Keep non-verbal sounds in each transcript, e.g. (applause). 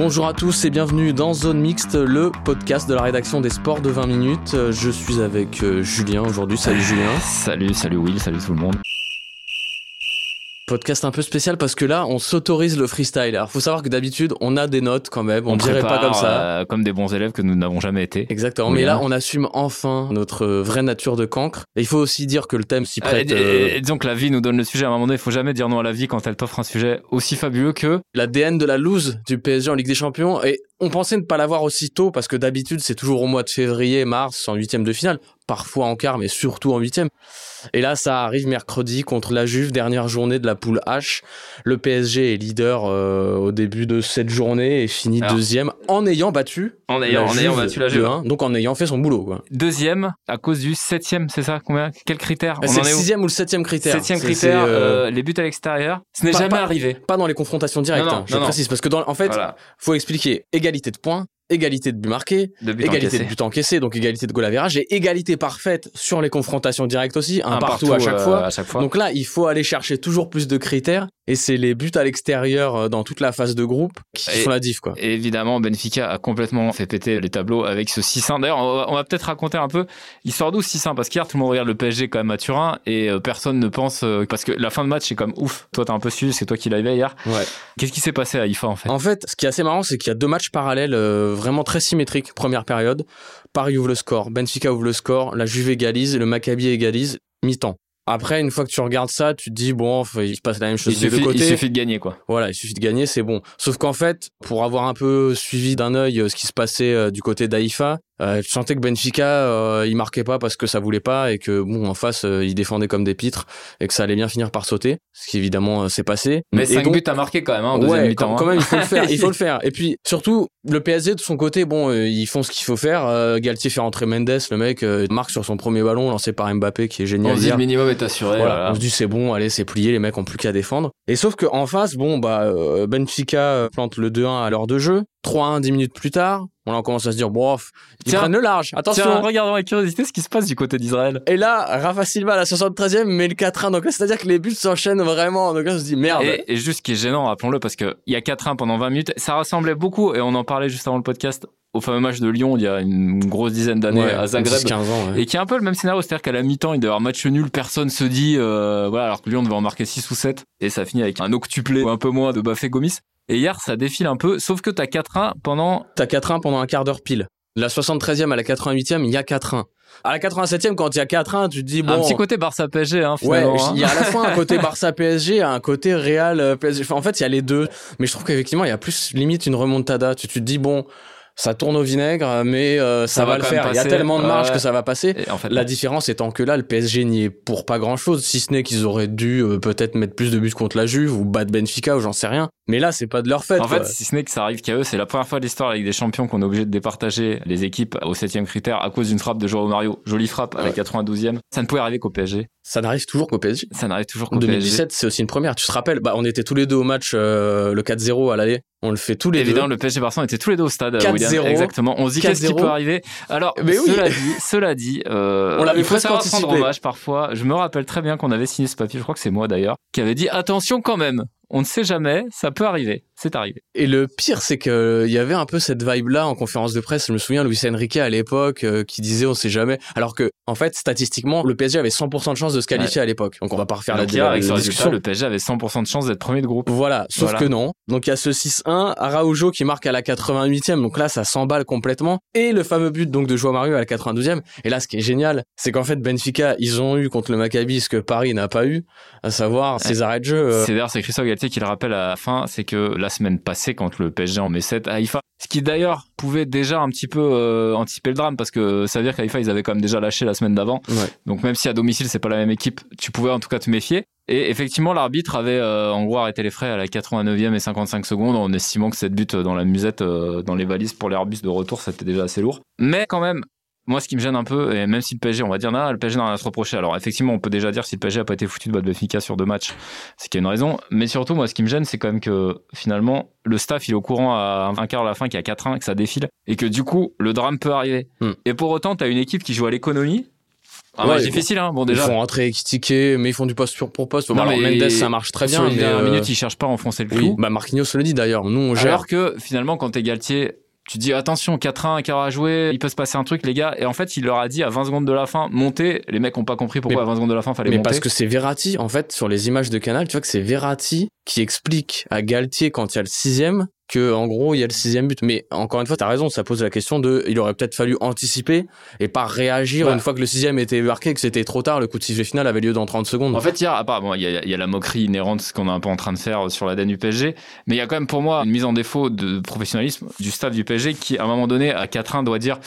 Bonjour à tous et bienvenue dans Zone Mixte, le podcast de la rédaction des sports de 20 minutes. Je suis avec euh, Julien aujourd'hui. Salut Julien. Salut, salut Will, salut tout le monde. Podcast un peu spécial parce que là, on s'autorise le freestyle. Alors, faut savoir que d'habitude, on a des notes quand même. On, ne dirait pas comme ça. Euh, comme des bons élèves que nous n'avons jamais été. Exactement. Mais là, on assume enfin notre vraie nature de cancre. Et il faut aussi dire que le thème s'y prête. Euh, et, disons que la vie nous donne le sujet. À un moment donné, il faut jamais dire non à la vie quand elle t'offre un sujet aussi fabuleux que l'ADN de la loose du PSG en Ligue des Champions. Et on pensait ne pas l'avoir aussi tôt parce que d'habitude, c'est toujours au mois de février, mars, en huitième de finale. Parfois en quart, mais surtout en huitième. Et là, ça arrive mercredi contre la Juve, dernière journée de la poule H. Le PSG est leader euh, au début de cette journée et finit deuxième en ayant battu. En ayant, en ayant battu la Juve. 1, donc en ayant fait son boulot. Quoi. Deuxième à cause du septième, c'est ça Combien Quel critère? C'est le sixième ou le septième critère. Septième critère, euh, euh, les buts à l'extérieur. Ce n'est jamais arrivé. Pas dans les confrontations directes. Non, hein, je précise parce que dans, en fait, faut expliquer égalité de points, égalité de buts marqués, égalité de buts encaissés, donc égalité de goal average et égalité parfaite sur les confrontations directes aussi, un, partout, à, chaque euh, à, chaque fois. Donc là, il faut aller chercher toujours plus de critères et c'est les buts à l'extérieur euh, dans toute la phase de groupe qui font la diff quoi. Et évidemment, Benfica a complètement fait péter les tableaux avec ce 6-1. D'ailleurs, on va, peut-être raconter un peu l'histoire d'où 6-1 parce qu'hier tout le monde regarde le PSG quand même à Turin et euh, personne ne pense parce que la fin de match est comme ouf. Toi t'as un peu su, c'est toi qui l'avais hier. Ouais. Qu'est-ce qui s'est passé à IFA en fait? En fait, ce qui est assez marrant, c'est qu'il y a deux matchs parallèles vraiment très symétriques première période. Paris ouvre le score, Benfica ouvre le score, la Juve égalise, le Maccabi égalise, mi-temps. Après, une fois que tu regardes ça, tu te dis bon, il se passe la même chose il des suffit, deux côtés. Il suffit de gagner, quoi. Voilà, il suffit de gagner, c'est bon. Sauf qu'en fait, pour avoir un peu suivi d'un œil ce qui se passait du côté d'Aïfa, euh, je sentais que Benfica, euh, il marquait pas parce que ça voulait pas et que bon en face, euh, il défendait comme des pitres et que ça allait bien finir par sauter, ce qui évidemment euh, s'est passé. Mais 5 buts à marquer quand même hein, ouais, quand, quand, même, il faut le faire, il faut le (laughs) faire. Et puis surtout, le PSG de son côté, bon, ils font ce qu'il faut faire. Galtier fait rentrer Mendes, le mec marque sur son premier ballon lancé par Mbappé qui est génial. On se dit le minimum est assuré. Voilà, On se dit c'est bon, allez, c'est plié, les mecs ont plus qu'à défendre. Et sauf que en face, bon bah Benfica plante le 2-1 à l'heure de jeu. 3-1 10 minutes plus tard, on commence à se dire, bof, ils prennent le large. Attention. Tiens, regardons avec curiosité ce qui se passe du côté d'Israël. Et là, Rafa Silva à la 73e met le 4-1. Donc c'est-à-dire que les buts s'enchaînent vraiment. Donc là, on se dit merde. Et, juste ce qui est gênant, rappelons-le, parce qu'il y a 4-1 pendant 20 minutes. Ça ressemblait beaucoup, et on en parlait juste avant le podcast, au fameux match de Lyon il y a une grosse dizaine d'années à Zagreb 15 ans, et qui est un peu le même scénario c'est-à-dire qu'à la mi-temps il doit y avoir match nul personne se dit euh, voilà alors que Lyon devait en marquer 6 ou 7 et ça finit avec un octuplé ou un peu moins de Bafé Gomis et hier ça défile un peu sauf que t'as 4-1 pendant t'as 4-1 pendant un quart d'heure pile la 73e à la 88e, il y a 4-1. À la 87e, quand il y a 4-1, tu te dis bon. Un petit côté Barça PSG, hein, finalement. Ouais, hein. il y a à la fois un côté (laughs) Barça PSG, un côté Real euh, PSG. Enfin, en fait, il y a les deux. Mais je trouve qu'effectivement, il y a plus limite une remontada. Tu, tu te dis bon, ça tourne au vinaigre, mais euh, ça, va, le faire. Il y a tellement de marge que ça va passer. en fait, la différence étant que là, le PSG n'y est pour pas grand chose, si ce n'est qu'ils auraient dû euh, peut-être mettre plus de buts contre la Juve ou battre Benfica ou j'en sais rien. Mais là, c'est pas de leur fait. En fait, si ce n'est que ça arrive qu'à eux, c'est la première fois de l'histoire avec des champions qu'on est obligé de départager les équipes au septième critère à cause d'une frappe de Joao Mario. Jolie frappe à la 92e. Ça ne pouvait arriver qu'au PSG. Ça n'arrive toujours qu'au PSG. Ça n'arrive toujours qu'au PSG. 2017, c'est aussi une première. Tu te rappelles, bah, on était tous les deux au match, euh, le 4-0 à l'aller. On le fait tous les Évidemment, deux. le PSG Barcelone était tous les deux au stade. 4-0. Exactement. On se dit qu'est-ce qui peut arriver? Alors, Mais cela oui. dit, cela dit, euh, On l'avait il faut presque savoir anticipé. en match parfois. Je me rappelle très bien qu'on avait signé ce papier. Je crois que c'est moi d'ailleurs, qui avait dit attention quand même. On ne sait jamais, ça peut arriver. C'est arrivé. Et le pire, c'est que il y avait un peu cette vibe-là en conférence de presse. Je me souviens, Luis Enrique à l'époque euh, qui disait on sait jamais. Alors que, en fait, statistiquement, le PSG avait 100% de chance de se qualifier à l'époque. Donc on va pas refaire Donc la, la avec ce discussion. le PSG avait 100% de chance d'être premier de groupe. Voilà, sauf Voilà. que non. Donc il y a ce 6-1, Araujo qui marque à la 88e, donc là ça s'emballe complètement, et le fameux but donc de Joao Mario à la 92e. Et là ce qui est génial, c'est qu'en fait Benfica, ils ont eu contre le Maccabi ce que Paris n'a pas eu, à savoir ces arrêts de jeu. euh, C'est d'ailleurs c'est Christophe Galtier qui le rappelle à la fin, c'est que la la semaine passée quand le PSG en met 7 à Haïfa. Ce qui d'ailleurs pouvait déjà un petit peu euh, anticiper le drame parce que ça veut dire qu'Haïfa ils avaient quand même déjà lâché la semaine d'avant. Donc même si à domicile c'est pas la même équipe, tu pouvais en tout cas te méfier. Et effectivement, l'arbitre avait euh, en gros arrêté les frais à la 89e et 55 secondes en estimant que cette butte dans la musette, euh, dans les valises pour l'Airbus de retour, c'était déjà assez lourd. Mais quand même, moi, ce qui me gêne un peu, et même si le PSG, on va dire, non, le PSG n'a rien à se reprocher. Alors, effectivement, on peut déjà dire si le PSG a pas été foutu de Bad Benfica sur deux matchs, c'est qu'il y a une raison. Mais surtout, moi, ce qui me gêne, c'est quand même que finalement, le staff, il est au courant à un quart de la fin qu'il y a 4-1, que ça défile, et que du coup, le drame peut arriver. Hmm. Et pour autant, tu as une équipe qui joue à l'économie. Un Ouais, ils difficile, hein. Bon, Ils déjà. font rentrer mais ils font du poste sur- pour poste. Non, alors, mais Mendes, ça marche très bien. Sur les dernières euh, minutes, ils cherchent pas à enfoncer le oui, clou. bah Marquinhos le dit d'ailleurs. Nous, on gère. Alors que finalement, quand t'es Galtier, tu dis attention, 4-1, un quart à jouer, il peut se passer un truc, les gars. Et en fait, il leur a dit à 20 secondes de la fin, montez. Les mecs ont pas compris pourquoi Mais- à 20 secondes de la fin fallait Mais monter. parce que c'est Verratti, en fait, sur les images de Canal, tu vois que c'est Verratti qui explique à Galtier quand il y a le sixième que en gros il y a le sixième but. Mais encore une fois, t'as raison, ça pose la question de, il aurait peut-être fallu anticiper et pas réagir Ouais. une fois que le sixième était marqué, que c'était trop tard. Le coup de sifflet final avait lieu dans 30 secondes. En fait, hier, à part, bon, il y a, il y a la moquerie inhérente, ce qu'on est un peu en train de faire sur l'ADN du PSG, mais il y a quand même pour moi une mise en défaut de professionnalisme du staff du PSG qui, à un moment donné, à 4-1, doit dire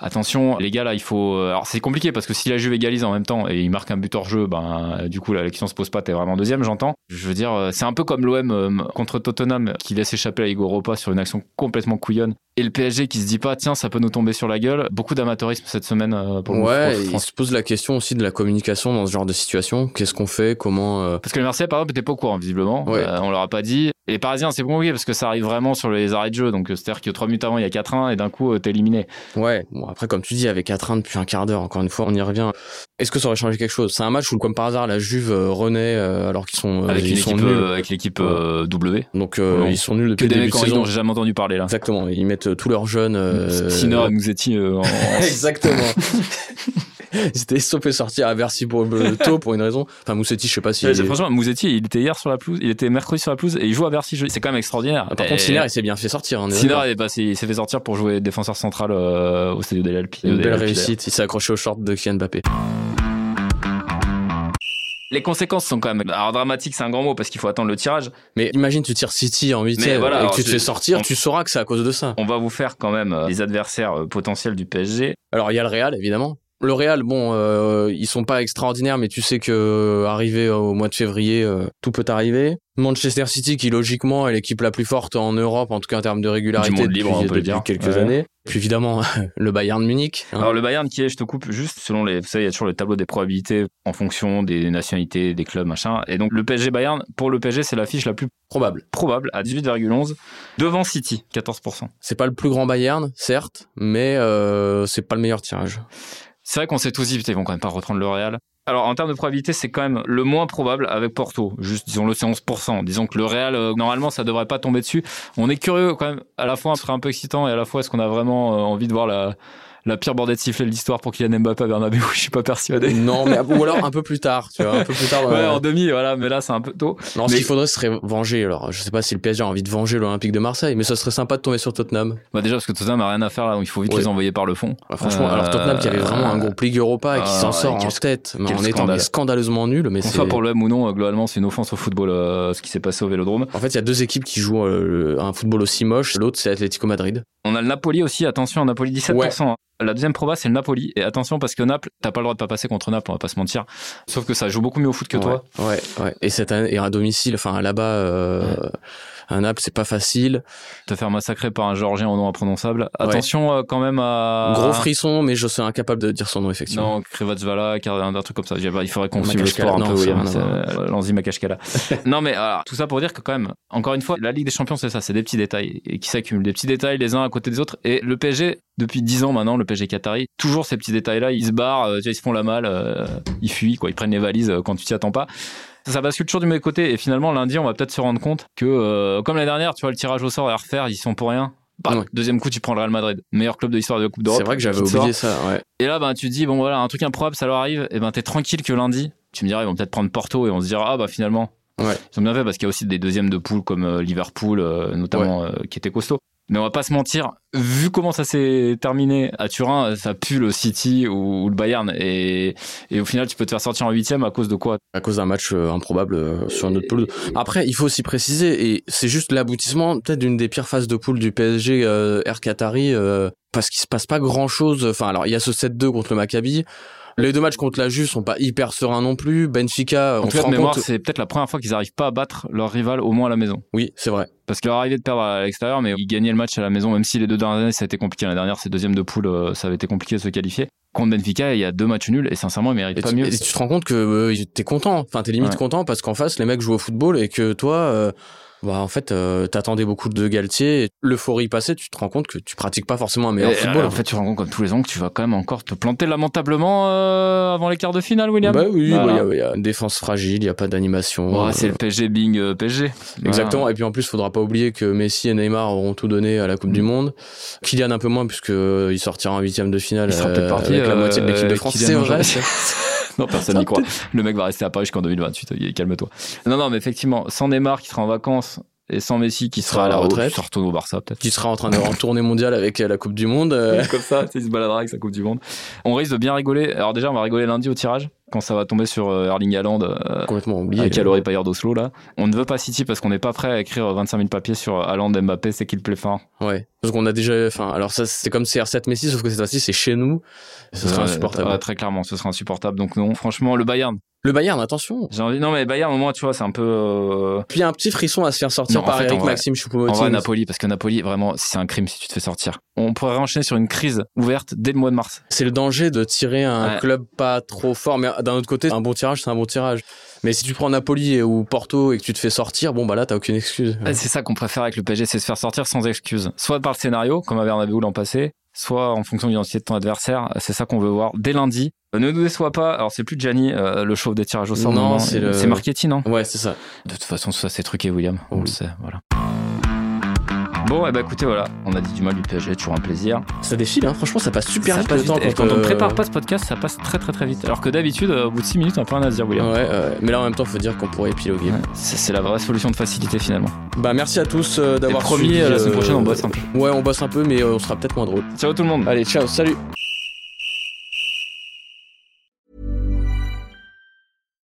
attention, les gars, là, il faut. euh, Alors, c'est compliqué parce que si la Juve égalise en même temps et il marque un but hors jeu, ben, euh, du coup, la question se pose pas, t'es vraiment deuxième, j'entends. Je veux dire, euh, c'est un peu comme l'OM contre Tottenham qui laisse échapper à Igor Europa sur une action complètement couillonne et le PSG qui se dit pas, tiens, ça peut nous tomber sur la gueule. Beaucoup d'amateurisme cette semaine euh, pour le ouais, pour le il France. se pose la question aussi de la communication dans ce genre de situation. Qu'est-ce qu'on fait? Comment euh, Parce que le Marseillais, par exemple, était pas au courant, visiblement. Ouais. Euh, on leur a pas dit. Et les Parisiens, c'est compliqué parce que ça arrive vraiment sur les arrêts de jeu. Donc, euh, c'est-à-dire que 3 minutes avant, il y a 4-1 et d'un coup, euh, t'es éliminé. Ouais, bon après comme tu dis avec 4-1 depuis un quart d'heure, encore une fois, on y revient. Est-ce que ça aurait changé quelque chose? C'est un match où comme par hasard la Juve euh, renaît euh, alors qu'ils sont euh, Avec, ils sont nuls. euh, avec l'équipe euh, W. Donc euh, ils sont nuls Que depuis des le début mecs j'ai jamais entendu parler là. Exactement, ils mettent euh, tous leurs jeunes euh, Sinner et Musetti euh, en- (laughs) en- Exactement. (laughs) Ils étaient sauf sortir à Bercy pour le (laughs) tôt pour une raison. Enfin Moussetti, je sais pas si Ouais, Franchement, Musetti, il était hier sur la pelouse, il était mercredi sur la pelouse et il joue à Bercy. C'est quand même extraordinaire. Ah, par Et- contre, Sinner, il s'est bien fait sortir. hein, Sinner, il s'est fait sortir pour jouer défenseur central euh, au Stadio del Alpi. une belle réussite. Il s'est accroché au short de Kylian Mbappé. Les conséquences sont quand même. Alors dramatique, c'est un grand mot parce qu'il faut attendre le tirage. Mais imagine, tu tires City en Mais huitième voilà, et que tu te fais sortir, on- tu sauras que c'est à cause de ça. On va vous faire quand même euh, les adversaires euh, potentiels du PSG. Alors il y a le Real évidemment. Le Real, bon, euh, ils sont pas extraordinaires, mais tu sais que euh, arrivé au mois de février, euh, tout peut arriver. Manchester City, qui logiquement est l'équipe la plus forte en Europe, en tout cas en termes de régularité Du monde libre, depuis, on peut depuis dire. quelques Ouais. années. Puis évidemment (laughs) le Bayern Munich. hein. Alors le Bayern qui est, je te coupe juste selon les, vous savez, il y a toujours le tableau des probabilités en fonction des nationalités, des clubs, machin. Et donc le PSG Bayern, pour le PSG, c'est l'affiche la plus probable. probable à 18,11 devant City, 14%. C'est pas le plus grand Bayern, certes, mais euh, c'est pas le meilleur tirage. C'est vrai qu'on s'est tous dit, ils vont quand même pas reprendre le Real. Alors en termes de probabilité, c'est quand même le moins probable avec Porto. Juste, disons-le, c'est 11%. Disons que le Real, euh, normalement, ça devrait pas tomber dessus. On est curieux quand même. À la fois, ce serait un peu excitant et à la fois, est-ce qu'on a vraiment euh, envie de voir la, la pire bordée de sifflet de l'histoire pour Kylian Mbappé à Bernabeu (laughs) Je suis pas persuadé. non, mais ou alors un peu plus tard, tu vois, un peu plus tard. Ouais, la- en demi, voilà, mais là, c'est un peu tôt. Non, ce Mais- qu'il faudrait, ce serait venger. Alors, je sais pas si le PSG a envie de venger l'Olympique de Marseille, mais ça serait sympa de tomber sur Tottenham. Bah déjà, parce que Tottenham a rien à faire là, donc il faut vite les envoyer par le fond. Ah, franchement, Euh, alors Tottenham qui avait vraiment un groupe Ligue Europa et qui ah, s'en sort quel- en tête, mais en étant scandale. scandaleusement nul. Mais soit pour l'OM ou non, euh, globalement, c'est une offense au football, euh, ce qui s'est passé au Vélodrome. En fait, il y a deux équipes qui jouent euh, un football aussi moche. L'autre, c'est Atlético Madrid. On a le Napoli aussi, attention, Napoli 17%. La deuxième proba, c'est le Napoli. Et attention, parce que Naples, t'as pas le droit de pas passer contre Naples, on va pas se mentir. Sauf que ça joue beaucoup mieux au foot que toi. Ouais, ouais. Et cette année, et à domicile, enfin là-bas, euh, à Naples, c'est pas facile. Te faire massacrer par un Géorgien au nom imprononçable. Attention euh, quand même à. Gros frisson, mais je suis incapable de dire son nom effectivement. Non, Krivazvala, un, un truc comme ça. Il faudrait qu'on suive le sport un non, peu. ça Oui, c'est, euh, Lanzi Makashkala. (laughs) non, mais alors, tout ça pour dire que quand même, encore une fois, la Ligue des Champions, c'est ça, c'est des petits détails et qui s'accumulent, des petits détails les uns à côté des autres. Et le PSG, depuis 10 ans maintenant, le PSG Qatari, toujours ces petits détails-là, ils se barrent, euh, ils se font la malle, ils fuient, quoi, ils prennent les valises quand tu t'y attends pas. Ça, ça bascule toujours du mauvais côté. Et finalement, lundi, on va peut-être se rendre compte que, euh, comme la dernière, tu vois, le tirage au sort et à refaire, ils sont pour rien. Bah, Ouais. Deuxième coup, tu prends le Real Madrid, meilleur club de l'histoire de la Coupe d'Europe. C'est vrai que j'avais oublié ça. Ouais. Et là, ben, tu te dis, bon, voilà, un truc improbable, ça leur arrive. Et ben, t'es tranquille que lundi, tu me diras, ils vont peut-être prendre Porto et on se dira, ah, bah, finalement. Ouais. Ils ont bien fait parce qu'il y a aussi des deuxièmes de poule comme euh, Liverpool, euh, notamment, euh, qui étaient costauds. Mais on va pas se mentir, vu comment ça s'est terminé à Turin, ça pue le City ou, le Bayern. Et, et, au final, tu peux te faire sortir en huitième à cause de quoi? À cause d'un match euh, improbable euh, sur une autre poule. Après, il faut aussi préciser, et c'est juste l'aboutissement peut-être d'une des pires phases de poule du PSG euh, Air Qatari, euh, parce qu'il se passe pas grand-chose. Enfin, alors, il y a ce 7-2 contre le Maccabi. Les deux matchs contre la Juve sont pas hyper sereins non plus. Benfica, en on tout cas, de mémoire, c'est peut-être la première fois qu'ils n'arrivent pas à battre leur rival au moins à la maison. Oui, c'est vrai. Parce qu'il leur arrivait de perdre à l'extérieur, mais ils gagnaient le match à la maison, même si les deux dernières années, ça a été compliqué. La dernière, c'est deuxième de poule, euh, ça avait été compliqué de se qualifier. Contre Benfica, il y a deux matchs nuls et sincèrement, ils méritent pas tu, mieux. Et tu te rends compte que euh, t'es content, enfin t'es limite Ouais. content parce qu'en face les mecs jouent au football et que toi, euh, bah en fait euh, t'attendais beaucoup de Galtier. L'euphorie passée, tu te rends compte que tu pratiques pas forcément un meilleur Et, football. euh, en fait, tu te rends compte comme tous les ans que tu vas quand même encore te planter lamentablement euh, avant les quarts de finale, William. bah oui, il Voilà. y, a- il y a une défense fragile, il y a pas d'animation. Ouais, Euh, c'est le PSG Bing PSG. Voilà. Exactement. Et puis en plus, faudra pas oublier que Messi et Neymar auront tout donné à la Coupe du Mm. Monde. Kylian un peu moins puisque il sortira en huitième de finale Il sera peut-être parti avec la moitié de l'équipe de France. C'est vrai. (laughs) (laughs) non, personne n'y croit. Le mec va rester à Paris jusqu'en 2028. euh, Calme-toi. Non, non, mais effectivement, sans Neymar qui sera en vacances et sans Messi qui sera à la retraite. qui retourne au Barça peut-être. qui sera en train de en tournée mondiale avec euh, la Coupe du Monde. euh, (laughs) Comme ça, il se baladera avec sa Coupe du Monde. On risque de bien rigoler. Alors déjà, on va rigoler lundi au tirage quand ça va tomber sur euh, Erling Haaland euh, complètement oublié. avec Alori Payer d'Oslo là. On ne veut pas City parce qu'on n'est pas prêt à écrire 25 000 papiers sur Haaland Mbappé, c'est qu'il plaît fort. Ouais. Parce qu'on a déjà, enfin, alors ça, c'est comme CR7 Messi, sauf que cette fois-ci, c'est chez nous. Ce serait insupportable. ouais, très clairement, ce serait insupportable. Donc non, franchement, le Bayern. Le Bayern, attention. J'ai envie. Non, mais Bayern au moins, tu vois, c'est un peu. euh, Puis il y a un petit frisson à se faire sortir Non, en par fait, en Eric vrai- Maxime Choupo-Moting. Napoli, parce que Napoli, vraiment, c'est un crime si tu te fais sortir. On pourrait enchaîner sur une crise ouverte dès le mois de mars. C'est le danger de tirer un Ouais. club pas trop fort, mais d'un autre côté, un bon tirage, c'est un bon tirage. Mais si tu prends Napoli ou Porto et que tu te fais sortir, bon bah là, t'as aucune excuse. C'est ça qu'on préfère avec le PSG, c'est se faire sortir sans excuse. Soit par le scénario, comme à Bernabeu l'an passé, soit en fonction de l'identité de ton adversaire. C'est ça qu'on veut voir dès lundi. Euh, Ne nous déçois pas. Alors, c'est plus Gianni, euh, le chauve des tirages au sort. Non, c'est le- Marchetti, non Ouais, c'est ça. De toute façon, ça, c'est truqué, William. On Oui. le sait, voilà. Bon, et bah écoutez, voilà, on a dit du mal du PSG, toujours un plaisir. Ça défile, hein. franchement, ça passe super Ça vite passe le temps vite. Et quand, quand on euh, prépare pas ce podcast, ça passe très très très vite. Alors que d'habitude, euh, au bout de 6 minutes, on a plus rien à se dire, William. Ouais, ouais. mais là en même temps, faut dire qu'on pourrait épiloguer. Ouais, C'est la vraie solution de facilité finalement. Bah merci à tous euh, d'avoir promis, suivi, euh, la semaine euh, prochaine, on bosse un peu. Ouais, on bosse un peu, mais euh, on sera peut-être moins drôle. Ciao tout le monde. Allez, ciao, salut.